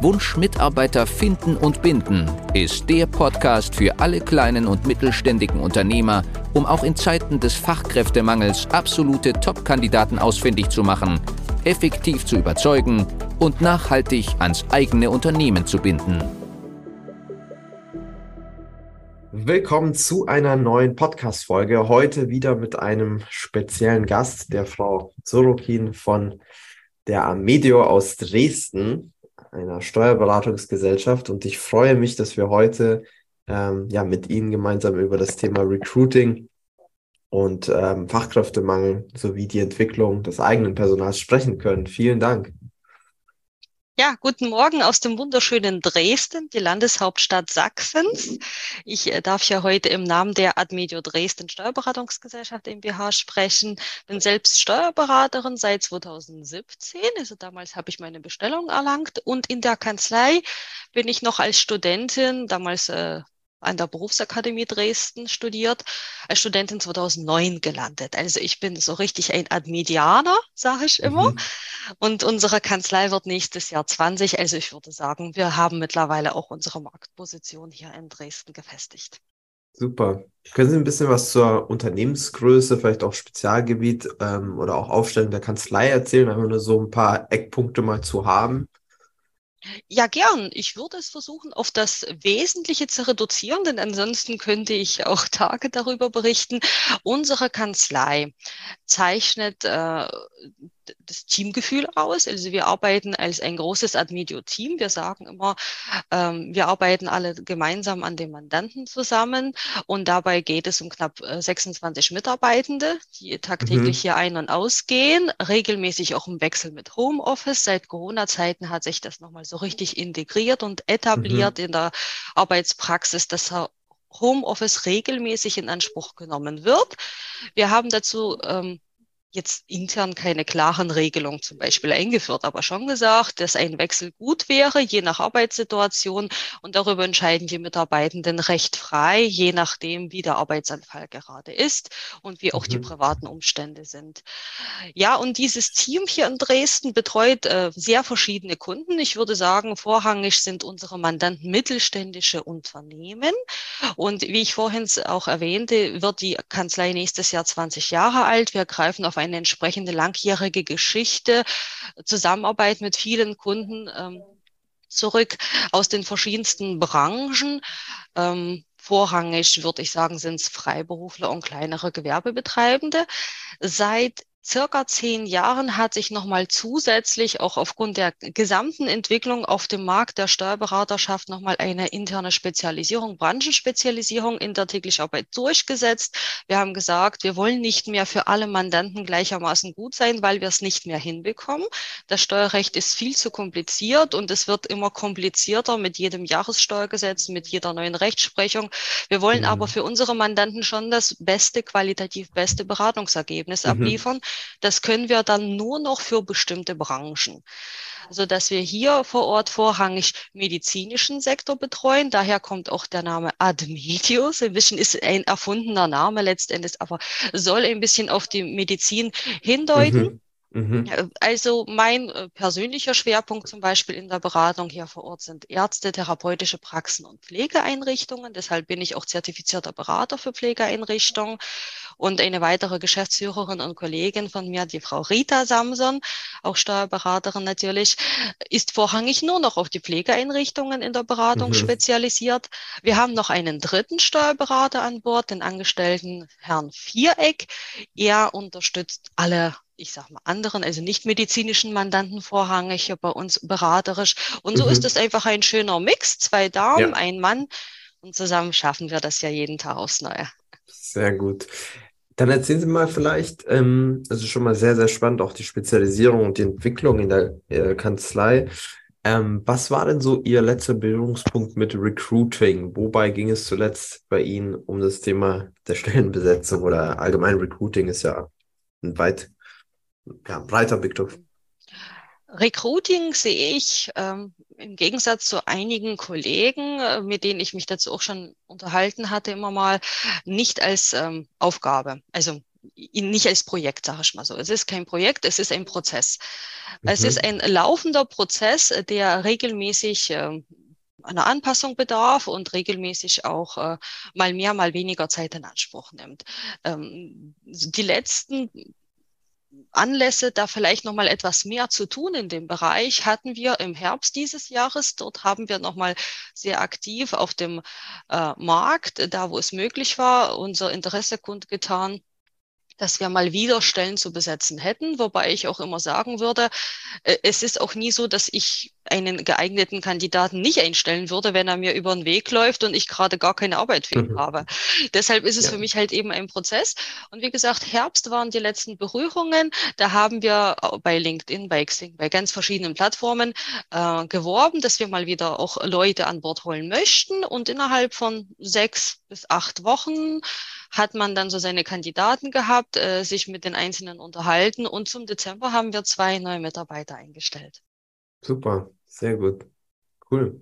Wunsch Mitarbeiter finden und binden ist der Podcast für alle kleinen und mittelständigen Unternehmer, um auch in Zeiten des Fachkräftemangels absolute Top-Kandidaten ausfindig zu machen, effektiv zu überzeugen und nachhaltig ans eigene Unternehmen zu binden. Willkommen zu einer neuen Podcast-Folge. Heute wieder mit einem speziellen Gast, der Frau Sorokin von der Amedio aus Dresden, einer Steuerberatungsgesellschaft. Und ich freue mich, dass wir heute ähm, ja, mit Ihnen gemeinsam über das Thema Recruiting und ähm, Fachkräftemangel sowie die Entwicklung des eigenen Personals sprechen können. Vielen Dank. Ja, guten Morgen aus dem wunderschönen Dresden, die Landeshauptstadt Sachsens. Ich äh, darf ja heute im Namen der Admedio Dresden Steuerberatungsgesellschaft MBH sprechen. Bin selbst Steuerberaterin seit 2017, also damals habe ich meine Bestellung erlangt und in der Kanzlei bin ich noch als Studentin, damals äh, an der Berufsakademie Dresden studiert, als Studentin 2009 gelandet. Also ich bin so richtig ein Admedianer, sage ich immer. Mhm. Und unsere Kanzlei wird nächstes Jahr 20. Also ich würde sagen, wir haben mittlerweile auch unsere Marktposition hier in Dresden gefestigt. Super. Können Sie ein bisschen was zur Unternehmensgröße, vielleicht auch Spezialgebiet ähm, oder auch Aufstellung der Kanzlei erzählen? Einfach nur so ein paar Eckpunkte mal zu haben. Ja, gern. Ich würde es versuchen, auf das Wesentliche zu reduzieren, denn ansonsten könnte ich auch Tage darüber berichten. Unsere Kanzlei zeichnet äh, das Teamgefühl aus. Also wir arbeiten als ein großes Admedio-Team. Wir sagen immer, ähm, wir arbeiten alle gemeinsam an dem Mandanten zusammen und dabei geht es um knapp 26 äh, Mitarbeitende, die tagtäglich mhm. hier ein- und ausgehen, regelmäßig auch im Wechsel mit Homeoffice. Seit Corona-Zeiten hat sich das nochmal so richtig integriert und etabliert mhm. in der Arbeitspraxis, dass Homeoffice regelmäßig in Anspruch genommen wird. Wir haben dazu ähm, jetzt intern keine klaren Regelungen zum Beispiel eingeführt, aber schon gesagt, dass ein Wechsel gut wäre, je nach Arbeitssituation. Und darüber entscheiden die Mitarbeitenden recht frei, je nachdem, wie der Arbeitsanfall gerade ist und wie auch mhm. die privaten Umstände sind. Ja, und dieses Team hier in Dresden betreut äh, sehr verschiedene Kunden. Ich würde sagen, vorrangig sind unsere Mandanten mittelständische Unternehmen. Und wie ich vorhin auch erwähnte, wird die Kanzlei nächstes Jahr 20 Jahre alt. Wir greifen auf eine entsprechende langjährige Geschichte, Zusammenarbeit mit vielen Kunden ähm, zurück aus den verschiedensten Branchen. Ähm, vorrangig, würde ich sagen, sind es Freiberufler und kleinere Gewerbebetreibende. Seit circa zehn Jahren hat sich nochmal zusätzlich auch aufgrund der gesamten Entwicklung auf dem Markt der Steuerberaterschaft nochmal eine interne Spezialisierung, Branchenspezialisierung in der täglichen Arbeit durchgesetzt. Wir haben gesagt, wir wollen nicht mehr für alle Mandanten gleichermaßen gut sein, weil wir es nicht mehr hinbekommen. Das Steuerrecht ist viel zu kompliziert und es wird immer komplizierter mit jedem Jahressteuergesetz, mit jeder neuen Rechtsprechung. Wir wollen mhm. aber für unsere Mandanten schon das beste, qualitativ beste Beratungsergebnis mhm. abliefern. Das können wir dann nur noch für bestimmte Branchen. Also dass wir hier vor Ort vorrangig medizinischen Sektor betreuen. Daher kommt auch der Name Admedius. Ein bisschen ist ein erfundener Name letztendlich, aber soll ein bisschen auf die Medizin hindeuten. Mhm. Mhm. Also mein äh, persönlicher Schwerpunkt zum Beispiel in der Beratung hier vor Ort sind Ärzte, therapeutische Praxen und Pflegeeinrichtungen. Deshalb bin ich auch zertifizierter Berater für Pflegeeinrichtungen. Und eine weitere Geschäftsführerin und Kollegin von mir, die Frau Rita Samson, auch Steuerberaterin natürlich, ist vorrangig nur noch auf die Pflegeeinrichtungen in der Beratung mhm. spezialisiert. Wir haben noch einen dritten Steuerberater an Bord, den Angestellten Herrn Viereck. Er unterstützt alle ich sag mal, anderen, also nicht medizinischen Mandanten vorrangig bei uns beraterisch. Und so mhm. ist es einfach ein schöner Mix, zwei Damen, ja. ein Mann. Und zusammen schaffen wir das ja jeden Tag aufs Neue. Sehr gut. Dann erzählen Sie mal vielleicht, ähm, also schon mal sehr, sehr spannend, auch die Spezialisierung und die Entwicklung in der äh, Kanzlei. Ähm, was war denn so Ihr letzter Berührungspunkt mit Recruiting? Wobei ging es zuletzt bei Ihnen um das Thema der Stellenbesetzung oder allgemein Recruiting ist ja ein weit ja, breiter Begriff. Recruiting sehe ich ähm, im Gegensatz zu einigen Kollegen, äh, mit denen ich mich dazu auch schon unterhalten hatte, immer mal nicht als ähm, Aufgabe. Also nicht als Projekt, sage ich mal so. Es ist kein Projekt, es ist ein Prozess. Mhm. Es ist ein laufender Prozess, der regelmäßig äh, einer Anpassung bedarf und regelmäßig auch äh, mal mehr, mal weniger Zeit in Anspruch nimmt. Ähm, die letzten Anlässe, da vielleicht noch mal etwas mehr zu tun in dem Bereich, hatten wir im Herbst dieses Jahres. Dort haben wir noch mal sehr aktiv auf dem äh, Markt, da wo es möglich war, unser Interesse kundgetan dass wir mal wieder Stellen zu besetzen hätten, wobei ich auch immer sagen würde, äh, es ist auch nie so, dass ich einen geeigneten Kandidaten nicht einstellen würde, wenn er mir über den Weg läuft und ich gerade gar keine Arbeit für ihn mhm. habe. Deshalb ist es ja. für mich halt eben ein Prozess. Und wie gesagt, Herbst waren die letzten Berührungen. Da haben wir bei LinkedIn, bei Xing, bei ganz verschiedenen Plattformen äh, geworben, dass wir mal wieder auch Leute an Bord holen möchten. Und innerhalb von sechs bis acht Wochen hat man dann so seine Kandidaten gehabt, äh, sich mit den Einzelnen unterhalten und zum Dezember haben wir zwei neue Mitarbeiter eingestellt. Super, sehr gut. Cool.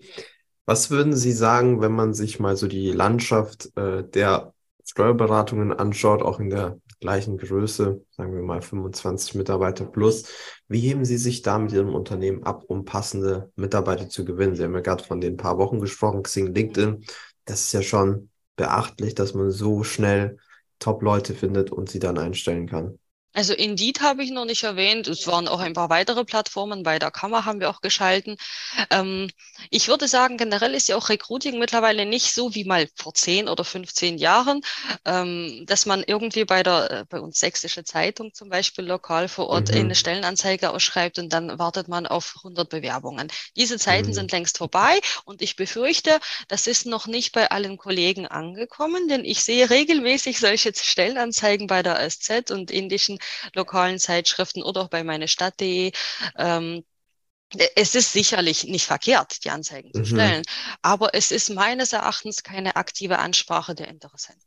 Was würden Sie sagen, wenn man sich mal so die Landschaft äh, der Steuerberatungen anschaut, auch in der gleichen Größe, sagen wir mal 25 Mitarbeiter plus. Wie heben Sie sich da mit Ihrem Unternehmen ab, um passende Mitarbeiter zu gewinnen? Sie haben ja gerade von den paar Wochen gesprochen, Xing, LinkedIn. Das ist ja schon beachtlich, dass man so schnell Top-Leute findet und sie dann einstellen kann. Also Indeed habe ich noch nicht erwähnt. Es waren auch ein paar weitere Plattformen. Bei der Kammer haben wir auch geschalten. Ähm, ich würde sagen, generell ist ja auch Recruiting mittlerweile nicht so wie mal vor 10 oder 15 Jahren, ähm, dass man irgendwie bei der, äh, bei uns Sächsische Zeitung zum Beispiel lokal vor Ort mhm. eine Stellenanzeige ausschreibt und dann wartet man auf 100 Bewerbungen. Diese Zeiten mhm. sind längst vorbei und ich befürchte, das ist noch nicht bei allen Kollegen angekommen, denn ich sehe regelmäßig solche Stellenanzeigen bei der SZ und indischen lokalen Zeitschriften oder auch bei meine Stadt.de. Ähm, es ist sicherlich nicht verkehrt, die Anzeigen zu mhm. stellen, aber es ist meines Erachtens keine aktive Ansprache der Interessenten.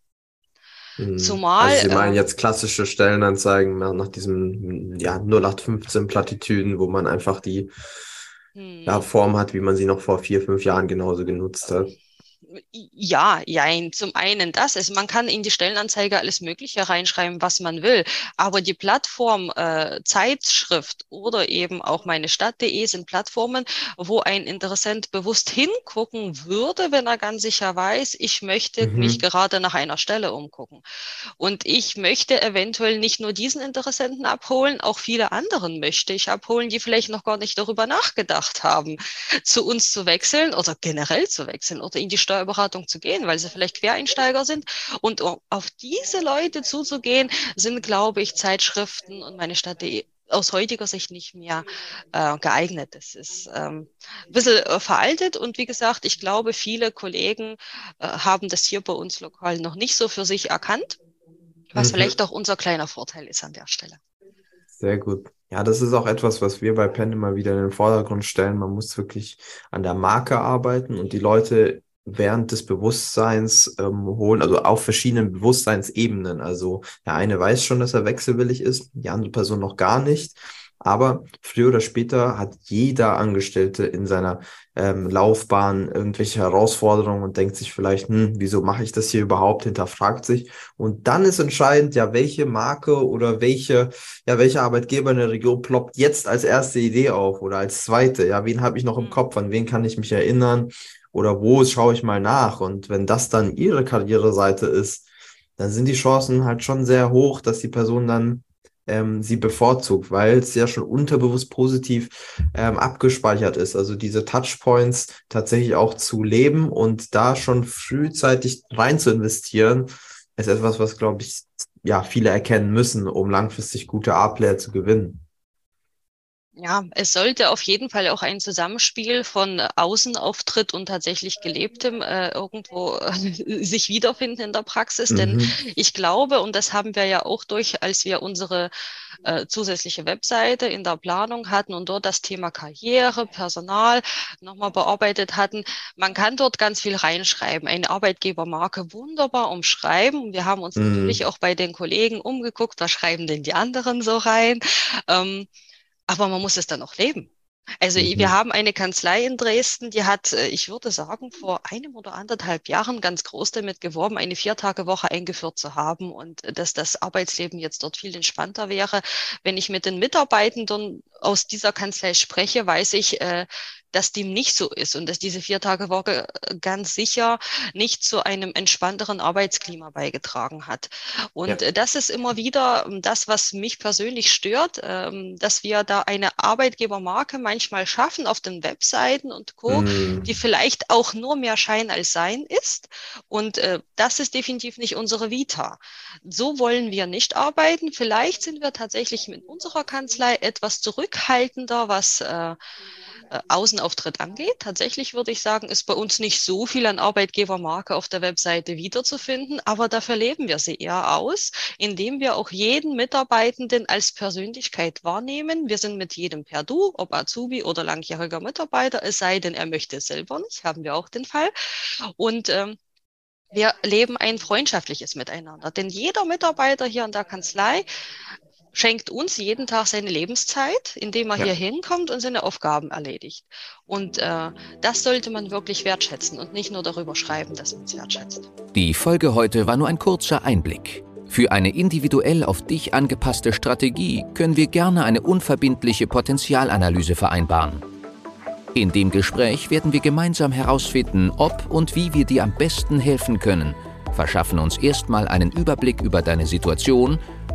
Mhm. Zumal. Also Sie meinen äh, jetzt klassische Stellenanzeigen nach diesem ja, 0815 Plattitüden, wo man einfach die ja, hm. Form hat, wie man sie noch vor vier, fünf Jahren genauso genutzt hat. Ja, jein. Zum einen das. Also man kann in die Stellenanzeige alles Mögliche reinschreiben, was man will. Aber die Plattform äh, Zeitschrift oder eben auch meine Stadt.de sind Plattformen, wo ein Interessent bewusst hingucken würde, wenn er ganz sicher weiß, ich möchte mhm. mich gerade nach einer Stelle umgucken. Und ich möchte eventuell nicht nur diesen Interessenten abholen, auch viele anderen möchte ich abholen, die vielleicht noch gar nicht darüber nachgedacht haben, zu uns zu wechseln oder generell zu wechseln oder in die Steuer Steuerberatung zu gehen, weil sie vielleicht Quereinsteiger sind. Und um auf diese Leute zuzugehen, sind, glaube ich, Zeitschriften und meine Stadt.de aus heutiger Sicht nicht mehr äh, geeignet. Das ist ähm, ein bisschen äh, veraltet und wie gesagt, ich glaube, viele Kollegen äh, haben das hier bei uns lokal noch nicht so für sich erkannt, was mhm. vielleicht auch unser kleiner Vorteil ist an der Stelle. Sehr gut. Ja, das ist auch etwas, was wir bei Penn immer wieder in den Vordergrund stellen. Man muss wirklich an der Marke arbeiten und die Leute während des Bewusstseins ähm, holen, also auf verschiedenen Bewusstseinsebenen. Also der eine weiß schon, dass er wechselwillig ist, die andere Person noch gar nicht. Aber früher oder später hat jeder Angestellte in seiner ähm, Laufbahn irgendwelche Herausforderungen und denkt sich vielleicht, hm, wieso mache ich das hier überhaupt, hinterfragt sich. Und dann ist entscheidend, ja, welche Marke oder welche, ja, welcher Arbeitgeber in der Region ploppt jetzt als erste Idee auf oder als zweite. Ja, wen habe ich noch im mhm. Kopf, an wen kann ich mich erinnern? Oder wo schaue ich mal nach? Und wenn das dann ihre Karriereseite ist, dann sind die Chancen halt schon sehr hoch, dass die Person dann ähm, sie bevorzugt, weil es ja schon unterbewusst positiv ähm, abgespeichert ist. Also diese Touchpoints tatsächlich auch zu leben und da schon frühzeitig rein zu investieren, ist etwas, was, glaube ich, ja, viele erkennen müssen, um langfristig gute A-Player zu gewinnen. Ja, es sollte auf jeden Fall auch ein Zusammenspiel von Außenauftritt und tatsächlich gelebtem äh, irgendwo äh, sich wiederfinden in der Praxis. Mhm. Denn ich glaube, und das haben wir ja auch durch, als wir unsere äh, zusätzliche Webseite in der Planung hatten und dort das Thema Karriere, Personal nochmal bearbeitet hatten, man kann dort ganz viel reinschreiben. Eine Arbeitgebermarke wunderbar umschreiben. Und wir haben uns mhm. natürlich auch bei den Kollegen umgeguckt, was schreiben denn die anderen so rein. Ähm, aber man muss es dann auch leben. Also mhm. wir haben eine Kanzlei in Dresden, die hat, äh, ich würde sagen, vor einem oder anderthalb Jahren ganz groß damit geworben, eine Viertagewoche eingeführt zu haben und äh, dass das Arbeitsleben jetzt dort viel entspannter wäre. Wenn ich mit den Mitarbeitenden aus dieser Kanzlei spreche, weiß ich, äh, dass dem nicht so ist und dass diese Vier-Tage-Woche äh, ganz sicher nicht zu einem entspannteren Arbeitsklima beigetragen hat. Und ja. Äh, das ist immer wieder ähm, das, was mich persönlich stört, ähm, dass wir da eine Arbeitgebermarke manchmal schaffen auf den Webseiten und Co., mm. die vielleicht auch nur mehr Schein als Sein ist. Und äh, das ist definitiv nicht unsere Vita. So wollen wir nicht arbeiten. Vielleicht sind wir tatsächlich mit unserer Kanzlei etwas zurückhaltender, was äh, Außenauftritt angeht. Tatsächlich würde ich sagen, ist bei uns nicht so viel an Arbeitgebermarke auf der Webseite wiederzufinden, aber dafür leben wir sie eher aus, indem wir auch jeden Mitarbeitenden als Persönlichkeit wahrnehmen. Wir sind mit jedem per Du, ob Azubi oder langjähriger Mitarbeiter, es sei denn, er möchte es selber nicht, haben wir auch den Fall. Und ähm, wir leben ein freundschaftliches Miteinander. Denn jeder Mitarbeiter hier in der Kanzlei schenkt uns jeden Tag seine Lebenszeit, indem er ja. hier hinkommt und seine Aufgaben erledigt. Und äh, das sollte man wirklich wertschätzen und nicht nur darüber schreiben, dass man es wertschätzt. Die Folge heute war nur ein kurzer Einblick. Für eine individuell auf dich angepasste Strategie können wir gerne eine unverbindliche Potenzialanalyse vereinbaren. In dem Gespräch werden wir gemeinsam herausfinden, ob und wie wir dir am besten helfen können, verschaffen uns erstmal einen Überblick über deine Situation